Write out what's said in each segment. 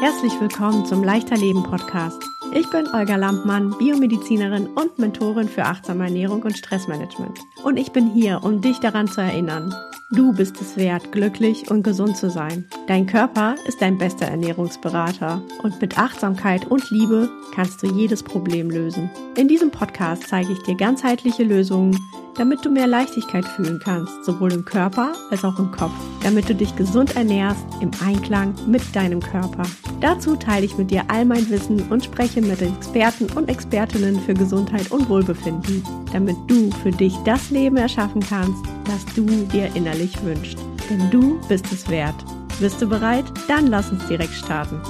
Herzlich willkommen zum Leichter Leben Podcast. Ich bin Olga Lampmann, Biomedizinerin und Mentorin für achtsame Ernährung und Stressmanagement. Und ich bin hier, um dich daran zu erinnern. Du bist es wert, glücklich und gesund zu sein. Dein Körper ist dein bester Ernährungsberater. Und mit Achtsamkeit und Liebe kannst du jedes Problem lösen. In diesem Podcast zeige ich dir ganzheitliche Lösungen, damit du mehr Leichtigkeit fühlen kannst, sowohl im Körper als auch im Kopf, damit du dich gesund ernährst im Einklang mit deinem Körper. Dazu teile ich mit dir all mein Wissen und spreche mit Experten und Expertinnen für Gesundheit und Wohlbefinden, damit du für dich das Leben erschaffen kannst, das du dir innerlich wünschst. Denn du bist es wert. Bist du bereit? Dann lass uns direkt starten.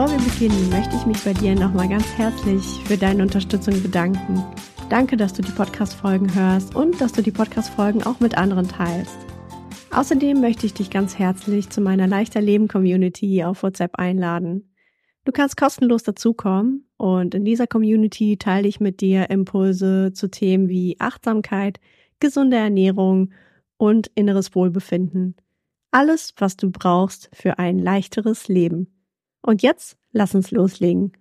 Bevor wir beginnen, möchte ich mich bei dir nochmal ganz herzlich für deine Unterstützung bedanken. Danke, dass du die Podcast-Folgen hörst und dass du die Podcast-Folgen auch mit anderen teilst. Außerdem möchte ich dich ganz herzlich zu meiner Leichter Leben Community auf WhatsApp einladen. Du kannst kostenlos dazukommen und in dieser Community teile ich mit dir Impulse zu Themen wie Achtsamkeit, gesunde Ernährung und inneres Wohlbefinden. Alles, was du brauchst für ein leichteres Leben. Und jetzt lass uns loslegen.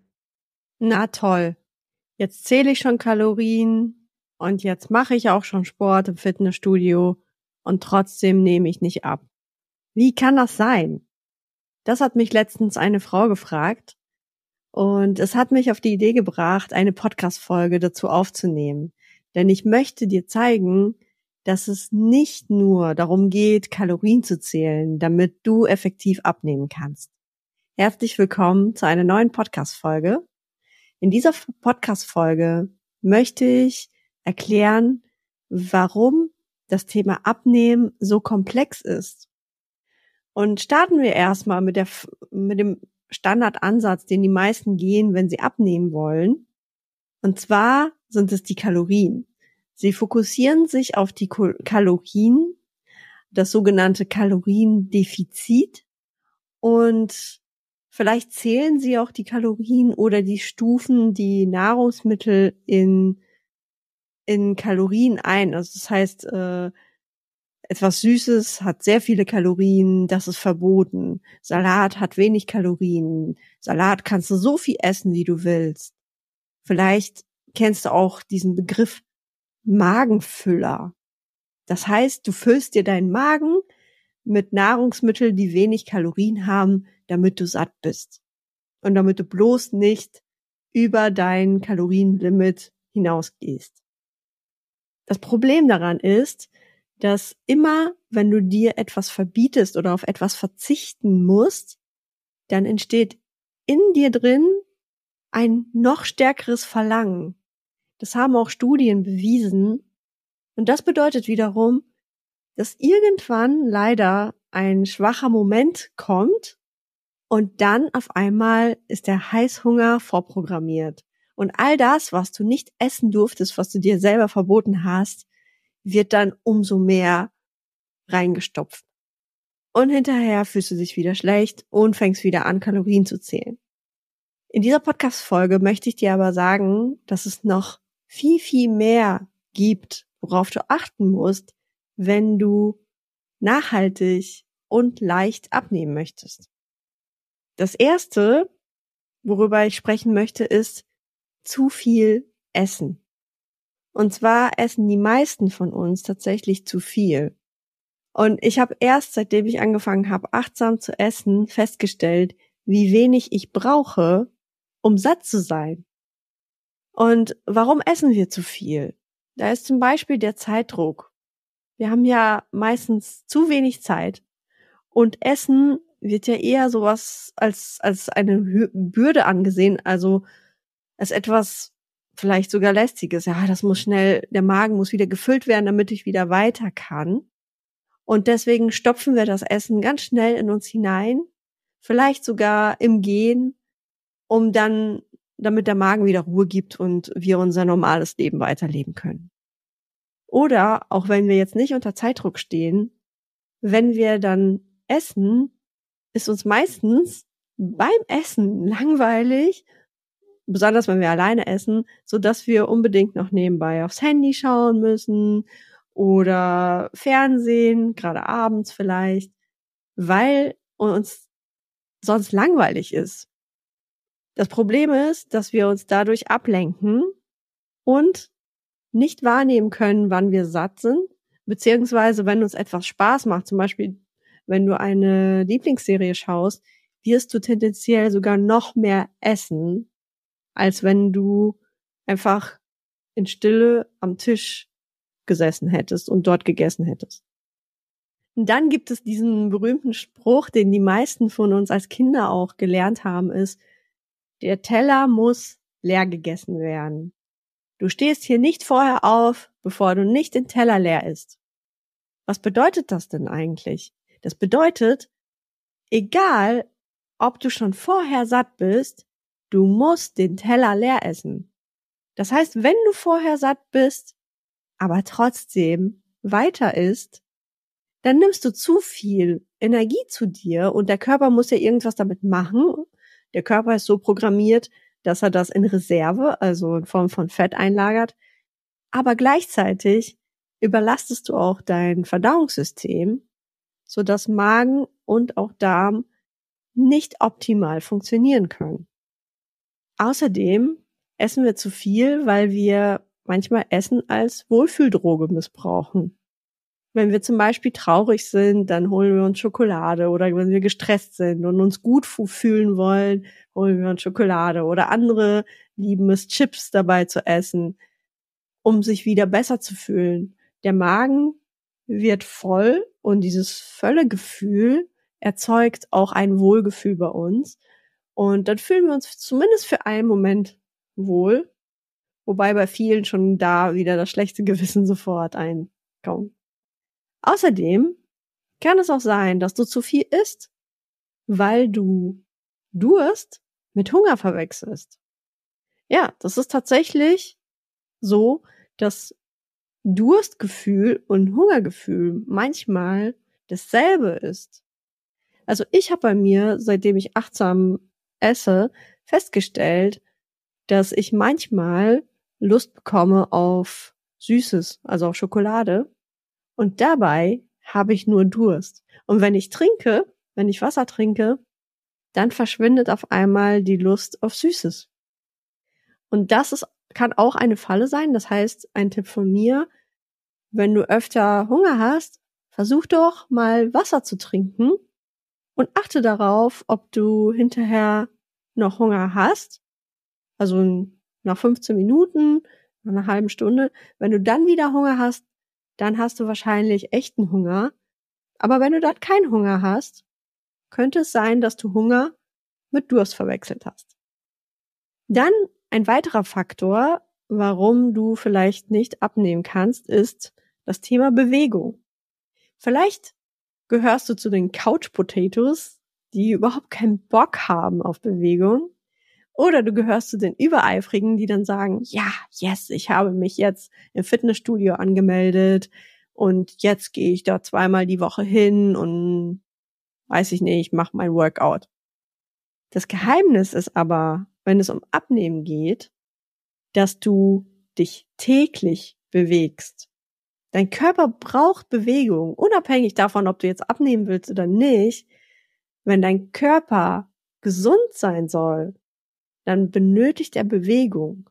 Na toll. Jetzt zähle ich schon Kalorien und jetzt mache ich auch schon Sport im Fitnessstudio und trotzdem nehme ich nicht ab. Wie kann das sein? Das hat mich letztens eine Frau gefragt und es hat mich auf die Idee gebracht, eine Podcast-Folge dazu aufzunehmen. Denn ich möchte dir zeigen, dass es nicht nur darum geht, Kalorien zu zählen, damit du effektiv abnehmen kannst. Herzlich willkommen zu einer neuen Podcast-Folge. In dieser Podcast-Folge möchte ich erklären, warum das Thema Abnehmen so komplex ist. Und starten wir erstmal mit der, mit dem Standardansatz, den die meisten gehen, wenn sie abnehmen wollen. Und zwar sind es die Kalorien. Sie fokussieren sich auf die Kalorien, das sogenannte Kaloriendefizit und Vielleicht zählen Sie auch die Kalorien oder die Stufen, die Nahrungsmittel in, in Kalorien ein. Also das heißt, äh, etwas Süßes hat sehr viele Kalorien, das ist verboten. Salat hat wenig Kalorien. Salat kannst du so viel essen, wie du willst. Vielleicht kennst du auch diesen Begriff Magenfüller. Das heißt, du füllst dir deinen Magen mit Nahrungsmitteln, die wenig Kalorien haben, damit du satt bist. Und damit du bloß nicht über dein Kalorienlimit hinausgehst. Das Problem daran ist, dass immer, wenn du dir etwas verbietest oder auf etwas verzichten musst, dann entsteht in dir drin ein noch stärkeres Verlangen. Das haben auch Studien bewiesen. Und das bedeutet wiederum, dass irgendwann leider ein schwacher Moment kommt, und dann auf einmal ist der Heißhunger vorprogrammiert. Und all das, was du nicht essen durftest, was du dir selber verboten hast, wird dann umso mehr reingestopft. Und hinterher fühlst du dich wieder schlecht und fängst wieder an, Kalorien zu zählen. In dieser Podcast-Folge möchte ich dir aber sagen, dass es noch viel, viel mehr gibt, worauf du achten musst, wenn du nachhaltig und leicht abnehmen möchtest. Das erste, worüber ich sprechen möchte, ist zu viel Essen. Und zwar essen die meisten von uns tatsächlich zu viel. Und ich habe erst, seitdem ich angefangen habe, achtsam zu essen, festgestellt, wie wenig ich brauche, um satt zu sein. Und warum essen wir zu viel? Da ist zum Beispiel der Zeitdruck. Wir haben ja meistens zu wenig Zeit. Und Essen wird ja eher sowas als, als eine Bürde angesehen, also als etwas vielleicht sogar lästiges. Ja, das muss schnell, der Magen muss wieder gefüllt werden, damit ich wieder weiter kann. Und deswegen stopfen wir das Essen ganz schnell in uns hinein, vielleicht sogar im Gehen, um dann, damit der Magen wieder Ruhe gibt und wir unser normales Leben weiterleben können. Oder auch wenn wir jetzt nicht unter Zeitdruck stehen, wenn wir dann essen, ist uns meistens beim Essen langweilig, besonders wenn wir alleine essen, so dass wir unbedingt noch nebenbei aufs Handy schauen müssen oder Fernsehen, gerade abends vielleicht, weil uns sonst langweilig ist. Das Problem ist, dass wir uns dadurch ablenken und nicht wahrnehmen können, wann wir satt sind, beziehungsweise wenn uns etwas Spaß macht, zum Beispiel wenn du eine Lieblingsserie schaust, wirst du tendenziell sogar noch mehr essen, als wenn du einfach in Stille am Tisch gesessen hättest und dort gegessen hättest. Und dann gibt es diesen berühmten Spruch, den die meisten von uns als Kinder auch gelernt haben, ist, der Teller muss leer gegessen werden. Du stehst hier nicht vorher auf, bevor du nicht den Teller leer isst. Was bedeutet das denn eigentlich? Das bedeutet, egal ob du schon vorher satt bist, du musst den Teller leer essen. Das heißt, wenn du vorher satt bist, aber trotzdem weiter isst, dann nimmst du zu viel Energie zu dir und der Körper muss ja irgendwas damit machen. Der Körper ist so programmiert, dass er das in Reserve, also in Form von Fett einlagert. Aber gleichzeitig überlastest du auch dein Verdauungssystem, sodass Magen und auch Darm nicht optimal funktionieren können. Außerdem essen wir zu viel, weil wir manchmal Essen als Wohlfühldroge missbrauchen. Wenn wir zum Beispiel traurig sind, dann holen wir uns Schokolade oder wenn wir gestresst sind und uns gut fühlen wollen, holen wir uns Schokolade oder andere lieben es, Chips dabei zu essen, um sich wieder besser zu fühlen. Der Magen wird voll und dieses Völlegefühl erzeugt auch ein Wohlgefühl bei uns. Und dann fühlen wir uns zumindest für einen Moment wohl wobei bei vielen schon da wieder das schlechte Gewissen sofort einkommt. Außerdem kann es auch sein, dass du zu viel isst, weil du Durst mit Hunger verwechselst. Ja, das ist tatsächlich so, dass Durstgefühl und Hungergefühl manchmal dasselbe ist. Also ich habe bei mir, seitdem ich achtsam esse, festgestellt, dass ich manchmal Lust bekomme auf Süßes, also auf Schokolade. Und dabei habe ich nur Durst. Und wenn ich trinke, wenn ich Wasser trinke, dann verschwindet auf einmal die Lust auf Süßes. Und das ist, kann auch eine Falle sein. Das heißt, ein Tipp von mir, wenn du öfter Hunger hast, versuch doch mal Wasser zu trinken und achte darauf, ob du hinterher noch Hunger hast. Also nach 15 Minuten, nach einer halben Stunde. Wenn du dann wieder Hunger hast, dann hast du wahrscheinlich echten Hunger. Aber wenn du dann keinen Hunger hast, könnte es sein, dass du Hunger mit Durst verwechselt hast. Dann ein weiterer Faktor, warum du vielleicht nicht abnehmen kannst, ist das Thema Bewegung. Vielleicht gehörst du zu den Couch Potatoes, die überhaupt keinen Bock haben auf Bewegung oder du gehörst zu den Übereifrigen, die dann sagen, ja, yes, ich habe mich jetzt im Fitnessstudio angemeldet und jetzt gehe ich da zweimal die Woche hin und weiß ich nicht, mach mein Workout. Das Geheimnis ist aber, wenn es um Abnehmen geht, dass du dich täglich bewegst. Dein Körper braucht Bewegung, unabhängig davon, ob du jetzt abnehmen willst oder nicht. Wenn dein Körper gesund sein soll, dann benötigt er Bewegung.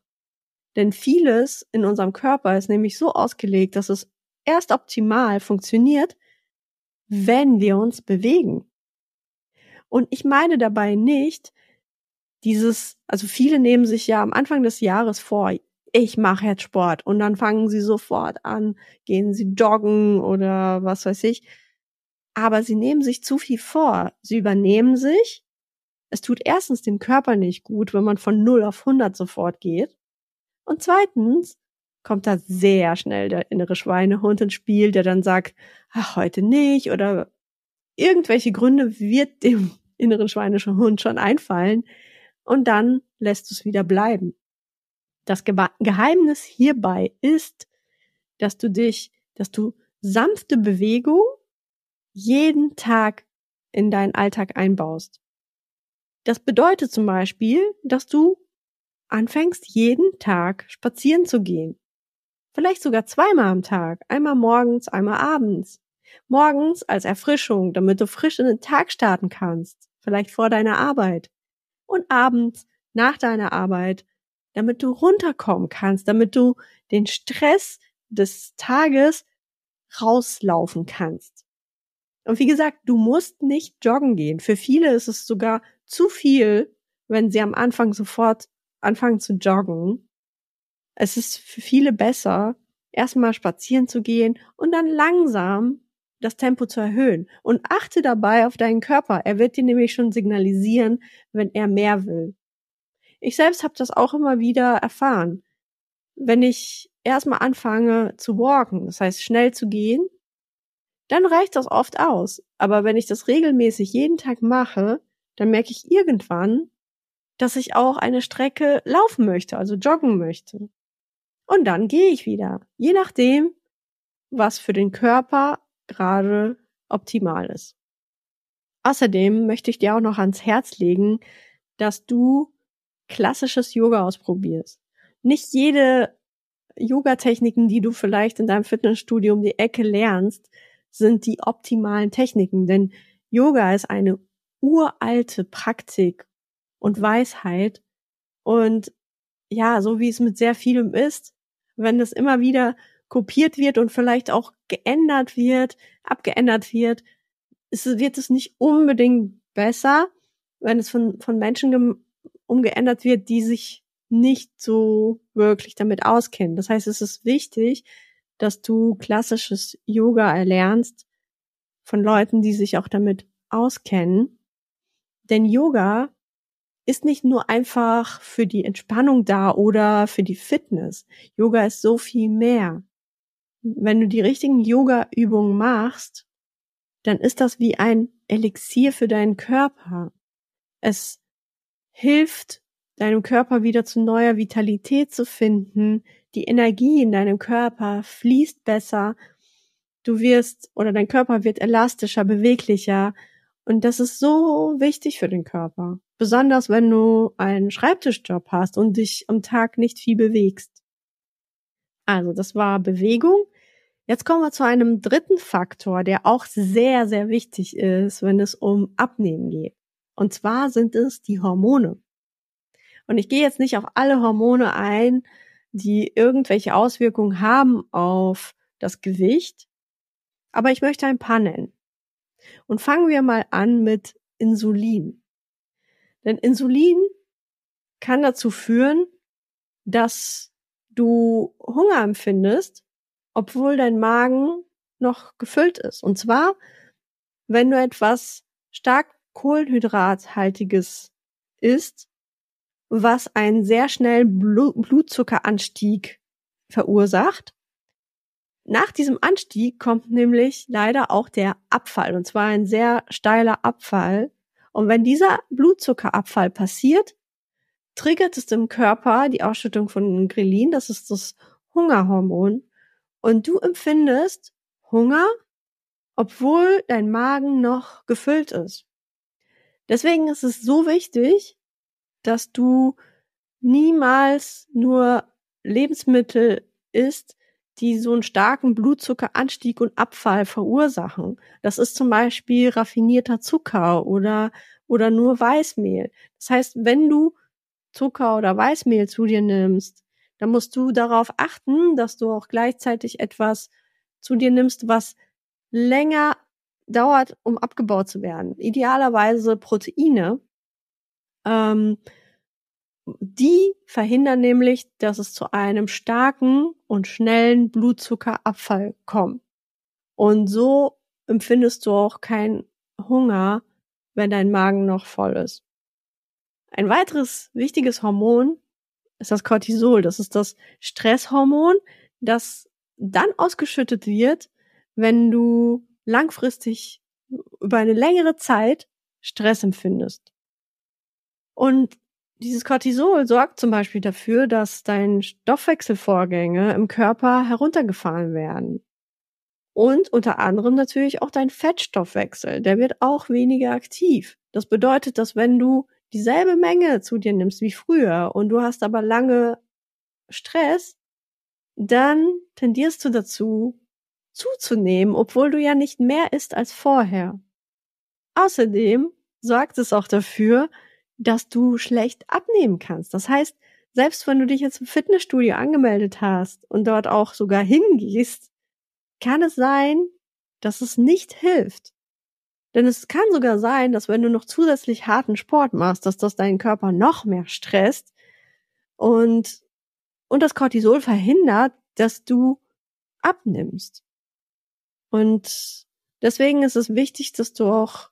Denn vieles in unserem Körper ist nämlich so ausgelegt, dass es erst optimal funktioniert, wenn wir uns bewegen. Und ich meine dabei nicht dieses, also viele nehmen sich ja am Anfang des Jahres vor, ich mache jetzt Sport und dann fangen sie sofort an, gehen sie joggen oder was weiß ich. Aber sie nehmen sich zu viel vor. Sie übernehmen sich es tut erstens dem Körper nicht gut, wenn man von 0 auf 100 sofort geht. Und zweitens kommt da sehr schnell der innere Schweinehund ins Spiel, der dann sagt, ach, heute nicht oder irgendwelche Gründe wird dem inneren Schweinehund schon einfallen und dann lässt es wieder bleiben. Das Geheimnis hierbei ist, dass du dich, dass du sanfte Bewegung jeden Tag in deinen Alltag einbaust. Das bedeutet zum Beispiel, dass du anfängst, jeden Tag spazieren zu gehen. Vielleicht sogar zweimal am Tag. Einmal morgens, einmal abends. Morgens als Erfrischung, damit du frisch in den Tag starten kannst. Vielleicht vor deiner Arbeit. Und abends nach deiner Arbeit, damit du runterkommen kannst, damit du den Stress des Tages rauslaufen kannst. Und wie gesagt, du musst nicht joggen gehen. Für viele ist es sogar zu viel, wenn sie am Anfang sofort anfangen zu joggen. Es ist für viele besser, erstmal spazieren zu gehen und dann langsam das Tempo zu erhöhen. Und achte dabei auf deinen Körper. Er wird dir nämlich schon signalisieren, wenn er mehr will. Ich selbst habe das auch immer wieder erfahren. Wenn ich erstmal anfange zu walken, das heißt schnell zu gehen, dann reicht das oft aus. Aber wenn ich das regelmäßig jeden Tag mache, dann merke ich irgendwann, dass ich auch eine Strecke laufen möchte, also joggen möchte. Und dann gehe ich wieder, je nachdem, was für den Körper gerade optimal ist. Außerdem möchte ich dir auch noch ans Herz legen, dass du klassisches Yoga ausprobierst. Nicht jede Yoga-Techniken, die du vielleicht in deinem Fitnessstudio um die Ecke lernst, sind die optimalen Techniken, denn Yoga ist eine uralte Praktik und Weisheit und ja, so wie es mit sehr vielem ist, wenn es immer wieder kopiert wird und vielleicht auch geändert wird, abgeändert wird, ist, wird es nicht unbedingt besser, wenn es von, von Menschen umgeändert wird, die sich nicht so wirklich damit auskennen. Das heißt, es ist wichtig, dass du klassisches Yoga erlernst von Leuten, die sich auch damit auskennen. Denn Yoga ist nicht nur einfach für die Entspannung da oder für die Fitness. Yoga ist so viel mehr. Wenn du die richtigen Yoga-Übungen machst, dann ist das wie ein Elixier für deinen Körper. Es hilft deinem Körper wieder zu neuer Vitalität zu finden. Die Energie in deinem Körper fließt besser. Du wirst oder dein Körper wird elastischer, beweglicher. Und das ist so wichtig für den Körper. Besonders wenn du einen Schreibtischjob hast und dich am Tag nicht viel bewegst. Also, das war Bewegung. Jetzt kommen wir zu einem dritten Faktor, der auch sehr, sehr wichtig ist, wenn es um Abnehmen geht. Und zwar sind es die Hormone. Und ich gehe jetzt nicht auf alle Hormone ein, die irgendwelche Auswirkungen haben auf das Gewicht, aber ich möchte ein paar nennen. Und fangen wir mal an mit Insulin. Denn Insulin kann dazu führen, dass du Hunger empfindest, obwohl dein Magen noch gefüllt ist. Und zwar, wenn du etwas stark Kohlenhydrathaltiges isst, was einen sehr schnellen Blutzuckeranstieg verursacht. Nach diesem Anstieg kommt nämlich leider auch der Abfall, und zwar ein sehr steiler Abfall. Und wenn dieser Blutzuckerabfall passiert, triggert es im Körper die Ausschüttung von Grelin, das ist das Hungerhormon, und du empfindest Hunger, obwohl dein Magen noch gefüllt ist. Deswegen ist es so wichtig, dass du niemals nur Lebensmittel isst, die so einen starken Blutzuckeranstieg und Abfall verursachen. Das ist zum Beispiel raffinierter Zucker oder, oder nur Weißmehl. Das heißt, wenn du Zucker oder Weißmehl zu dir nimmst, dann musst du darauf achten, dass du auch gleichzeitig etwas zu dir nimmst, was länger dauert, um abgebaut zu werden. Idealerweise Proteine. Ähm, die verhindern nämlich, dass es zu einem starken und schnellen Blutzuckerabfall kommt. Und so empfindest du auch keinen Hunger, wenn dein Magen noch voll ist. Ein weiteres wichtiges Hormon ist das Cortisol. Das ist das Stresshormon, das dann ausgeschüttet wird, wenn du langfristig über eine längere Zeit Stress empfindest. Und dieses Cortisol sorgt zum Beispiel dafür, dass deine Stoffwechselvorgänge im Körper heruntergefahren werden. Und unter anderem natürlich auch dein Fettstoffwechsel, der wird auch weniger aktiv. Das bedeutet, dass wenn du dieselbe Menge zu dir nimmst wie früher und du hast aber lange Stress, dann tendierst du dazu, zuzunehmen, obwohl du ja nicht mehr isst als vorher. Außerdem sorgt es auch dafür, dass du schlecht abnehmen kannst. Das heißt, selbst wenn du dich jetzt im Fitnessstudio angemeldet hast und dort auch sogar hingehst, kann es sein, dass es nicht hilft. Denn es kann sogar sein, dass wenn du noch zusätzlich harten Sport machst, dass das deinen Körper noch mehr stresst und, und das Cortisol verhindert, dass du abnimmst. Und deswegen ist es wichtig, dass du auch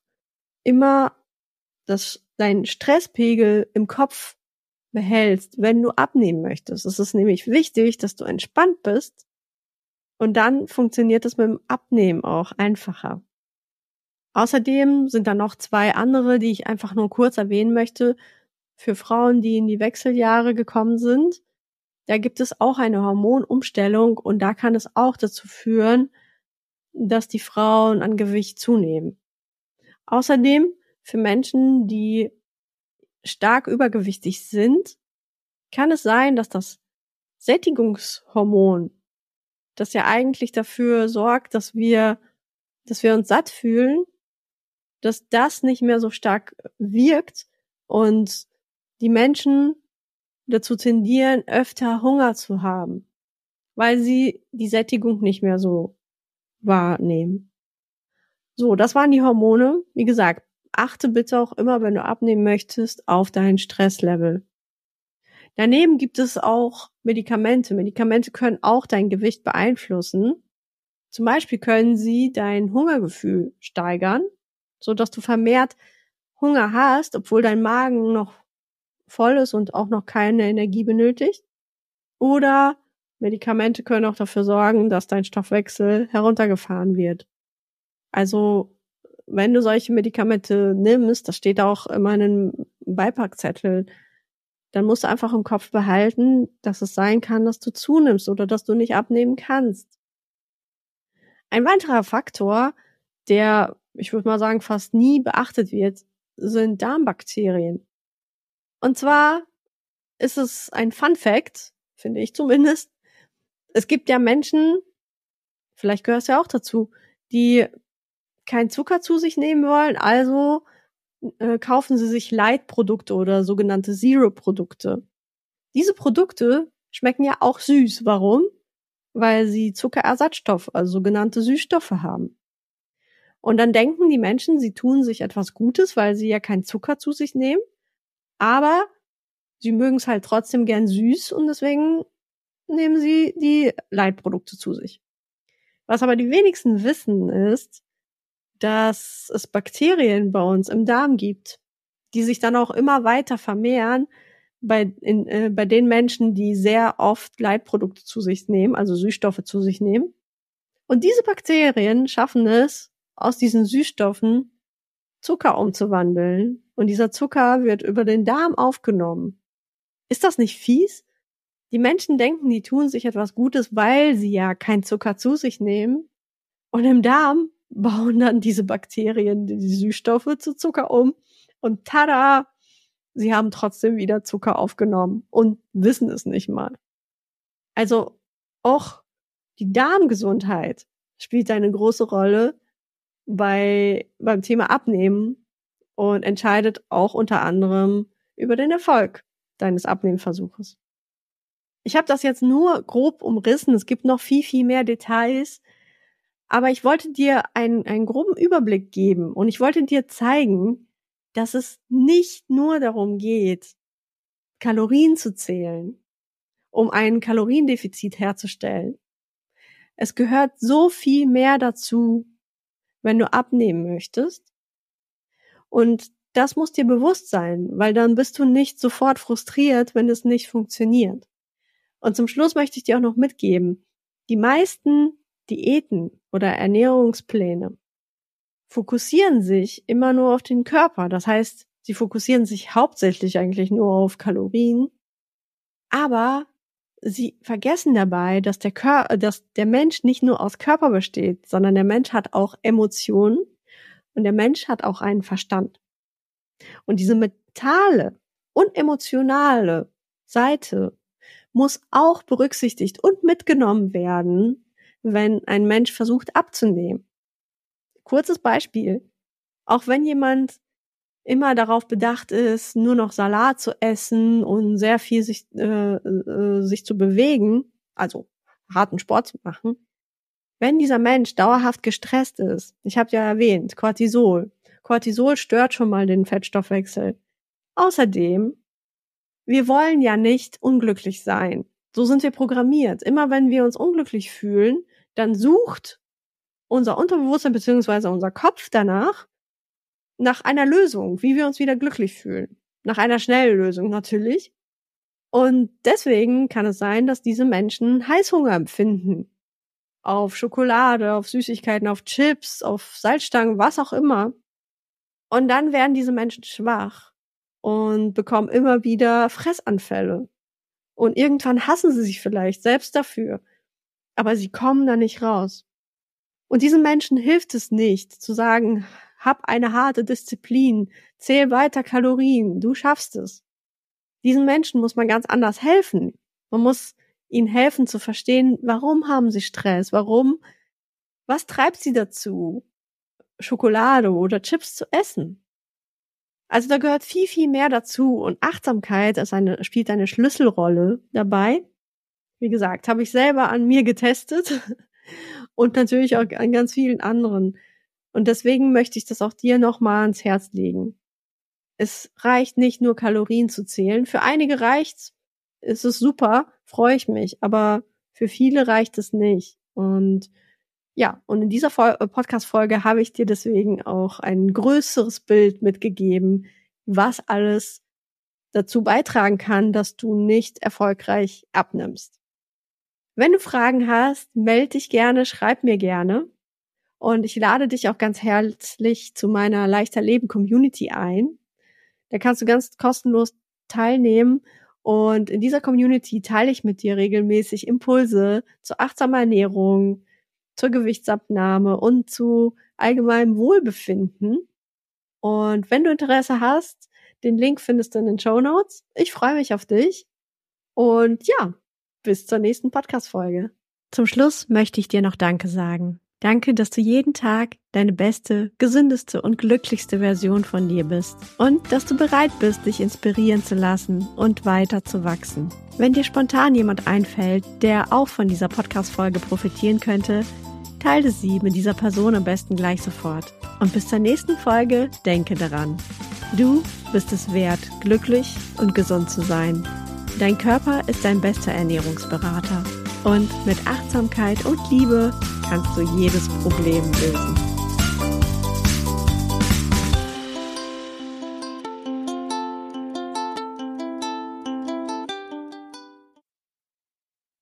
immer das, deinen Stresspegel im Kopf behältst, wenn du abnehmen möchtest. Es ist nämlich wichtig, dass du entspannt bist und dann funktioniert es mit dem Abnehmen auch einfacher. Außerdem sind da noch zwei andere, die ich einfach nur kurz erwähnen möchte. Für Frauen, die in die Wechseljahre gekommen sind, da gibt es auch eine Hormonumstellung und da kann es auch dazu führen, dass die Frauen an Gewicht zunehmen. Außerdem für Menschen, die stark übergewichtig sind, kann es sein, dass das Sättigungshormon, das ja eigentlich dafür sorgt, dass wir, dass wir uns satt fühlen, dass das nicht mehr so stark wirkt und die Menschen dazu tendieren, öfter Hunger zu haben, weil sie die Sättigung nicht mehr so wahrnehmen. So, das waren die Hormone. Wie gesagt, achte bitte auch immer, wenn du abnehmen möchtest, auf dein Stresslevel. Daneben gibt es auch Medikamente. Medikamente können auch dein Gewicht beeinflussen. Zum Beispiel können sie dein Hungergefühl steigern, so dass du vermehrt Hunger hast, obwohl dein Magen noch voll ist und auch noch keine Energie benötigt. Oder Medikamente können auch dafür sorgen, dass dein Stoffwechsel heruntergefahren wird. Also, wenn du solche Medikamente nimmst, das steht auch in meinem Beipackzettel, dann musst du einfach im Kopf behalten, dass es sein kann, dass du zunimmst oder dass du nicht abnehmen kannst. Ein weiterer Faktor, der, ich würde mal sagen, fast nie beachtet wird, sind Darmbakterien. Und zwar ist es ein Fun Fact, finde ich zumindest, es gibt ja Menschen, vielleicht gehörst du ja auch dazu, die kein Zucker zu sich nehmen wollen, also äh, kaufen sie sich Light-Produkte oder sogenannte Zero-Produkte. Diese Produkte schmecken ja auch süß. Warum? Weil sie Zuckerersatzstoffe, also sogenannte Süßstoffe haben. Und dann denken die Menschen, sie tun sich etwas Gutes, weil sie ja keinen Zucker zu sich nehmen. Aber sie mögen es halt trotzdem gern süß und deswegen nehmen sie die Leitprodukte zu sich. Was aber die wenigsten wissen ist, dass es Bakterien bei uns im Darm gibt, die sich dann auch immer weiter vermehren bei, in, äh, bei den Menschen, die sehr oft Leitprodukte zu sich nehmen, also Süßstoffe zu sich nehmen. Und diese Bakterien schaffen es, aus diesen Süßstoffen Zucker umzuwandeln. Und dieser Zucker wird über den Darm aufgenommen. Ist das nicht fies? Die Menschen denken, die tun sich etwas Gutes, weil sie ja kein Zucker zu sich nehmen. Und im Darm bauen dann diese Bakterien die Süßstoffe zu Zucker um. Und tada! Sie haben trotzdem wieder Zucker aufgenommen und wissen es nicht mal. Also auch die Darmgesundheit spielt eine große Rolle bei, beim Thema Abnehmen und entscheidet auch unter anderem über den Erfolg deines Abnehmversuches. Ich habe das jetzt nur grob umrissen. Es gibt noch viel, viel mehr Details. Aber ich wollte dir einen, einen groben Überblick geben und ich wollte dir zeigen, dass es nicht nur darum geht, Kalorien zu zählen, um ein Kaloriendefizit herzustellen. Es gehört so viel mehr dazu, wenn du abnehmen möchtest. Und das muss dir bewusst sein, weil dann bist du nicht sofort frustriert, wenn es nicht funktioniert. Und zum Schluss möchte ich dir auch noch mitgeben, die meisten Diäten oder Ernährungspläne fokussieren sich immer nur auf den Körper. Das heißt, sie fokussieren sich hauptsächlich eigentlich nur auf Kalorien, aber sie vergessen dabei, dass der Körper, dass der Mensch nicht nur aus Körper besteht, sondern der Mensch hat auch Emotionen und der Mensch hat auch einen Verstand. Und diese mentale und emotionale Seite muss auch berücksichtigt und mitgenommen werden, wenn ein Mensch versucht abzunehmen. Kurzes Beispiel. Auch wenn jemand immer darauf bedacht ist, nur noch Salat zu essen und sehr viel sich, äh, äh, sich zu bewegen, also harten Sport zu machen, wenn dieser Mensch dauerhaft gestresst ist, ich habe ja erwähnt, Cortisol. Cortisol stört schon mal den Fettstoffwechsel. Außerdem, wir wollen ja nicht unglücklich sein. So sind wir programmiert. Immer wenn wir uns unglücklich fühlen, dann sucht unser Unterbewusstsein beziehungsweise unser Kopf danach nach einer Lösung, wie wir uns wieder glücklich fühlen. Nach einer schnellen Lösung natürlich. Und deswegen kann es sein, dass diese Menschen Heißhunger empfinden auf Schokolade, auf Süßigkeiten, auf Chips, auf Salzstangen, was auch immer. Und dann werden diese Menschen schwach und bekommen immer wieder Fressanfälle. Und irgendwann hassen sie sich vielleicht selbst dafür. Aber sie kommen da nicht raus. Und diesen Menschen hilft es nicht zu sagen, hab eine harte Disziplin, zähl weiter Kalorien, du schaffst es. Diesen Menschen muss man ganz anders helfen. Man muss ihnen helfen zu verstehen, warum haben sie Stress, warum, was treibt sie dazu, Schokolade oder Chips zu essen. Also da gehört viel, viel mehr dazu und Achtsamkeit ist eine, spielt eine Schlüsselrolle dabei. Wie gesagt, habe ich selber an mir getestet und natürlich auch an ganz vielen anderen. Und deswegen möchte ich das auch dir nochmal ans Herz legen. Es reicht nicht nur Kalorien zu zählen. Für einige reicht's, ist es super, freue ich mich. Aber für viele reicht es nicht. Und ja, und in dieser äh, Podcast-Folge habe ich dir deswegen auch ein größeres Bild mitgegeben, was alles dazu beitragen kann, dass du nicht erfolgreich abnimmst. Wenn du Fragen hast, melde dich gerne, schreib mir gerne. Und ich lade dich auch ganz herzlich zu meiner Leichter Leben Community ein. Da kannst du ganz kostenlos teilnehmen und in dieser Community teile ich mit dir regelmäßig Impulse zu achtsamer Ernährung, zur Gewichtsabnahme und zu allgemeinem Wohlbefinden. Und wenn du Interesse hast, den Link findest du in den Show Notes. Ich freue mich auf dich. Und ja, bis zur nächsten Podcast-Folge. Zum Schluss möchte ich dir noch Danke sagen. Danke, dass du jeden Tag deine beste, gesündeste und glücklichste Version von dir bist und dass du bereit bist, dich inspirieren zu lassen und weiter zu wachsen. Wenn dir spontan jemand einfällt, der auch von dieser Podcast-Folge profitieren könnte, teile sie mit dieser Person am besten gleich sofort. Und bis zur nächsten Folge denke daran. Du bist es wert, glücklich und gesund zu sein. Dein Körper ist dein bester Ernährungsberater. Und mit Achtsamkeit und Liebe kannst du jedes Problem lösen.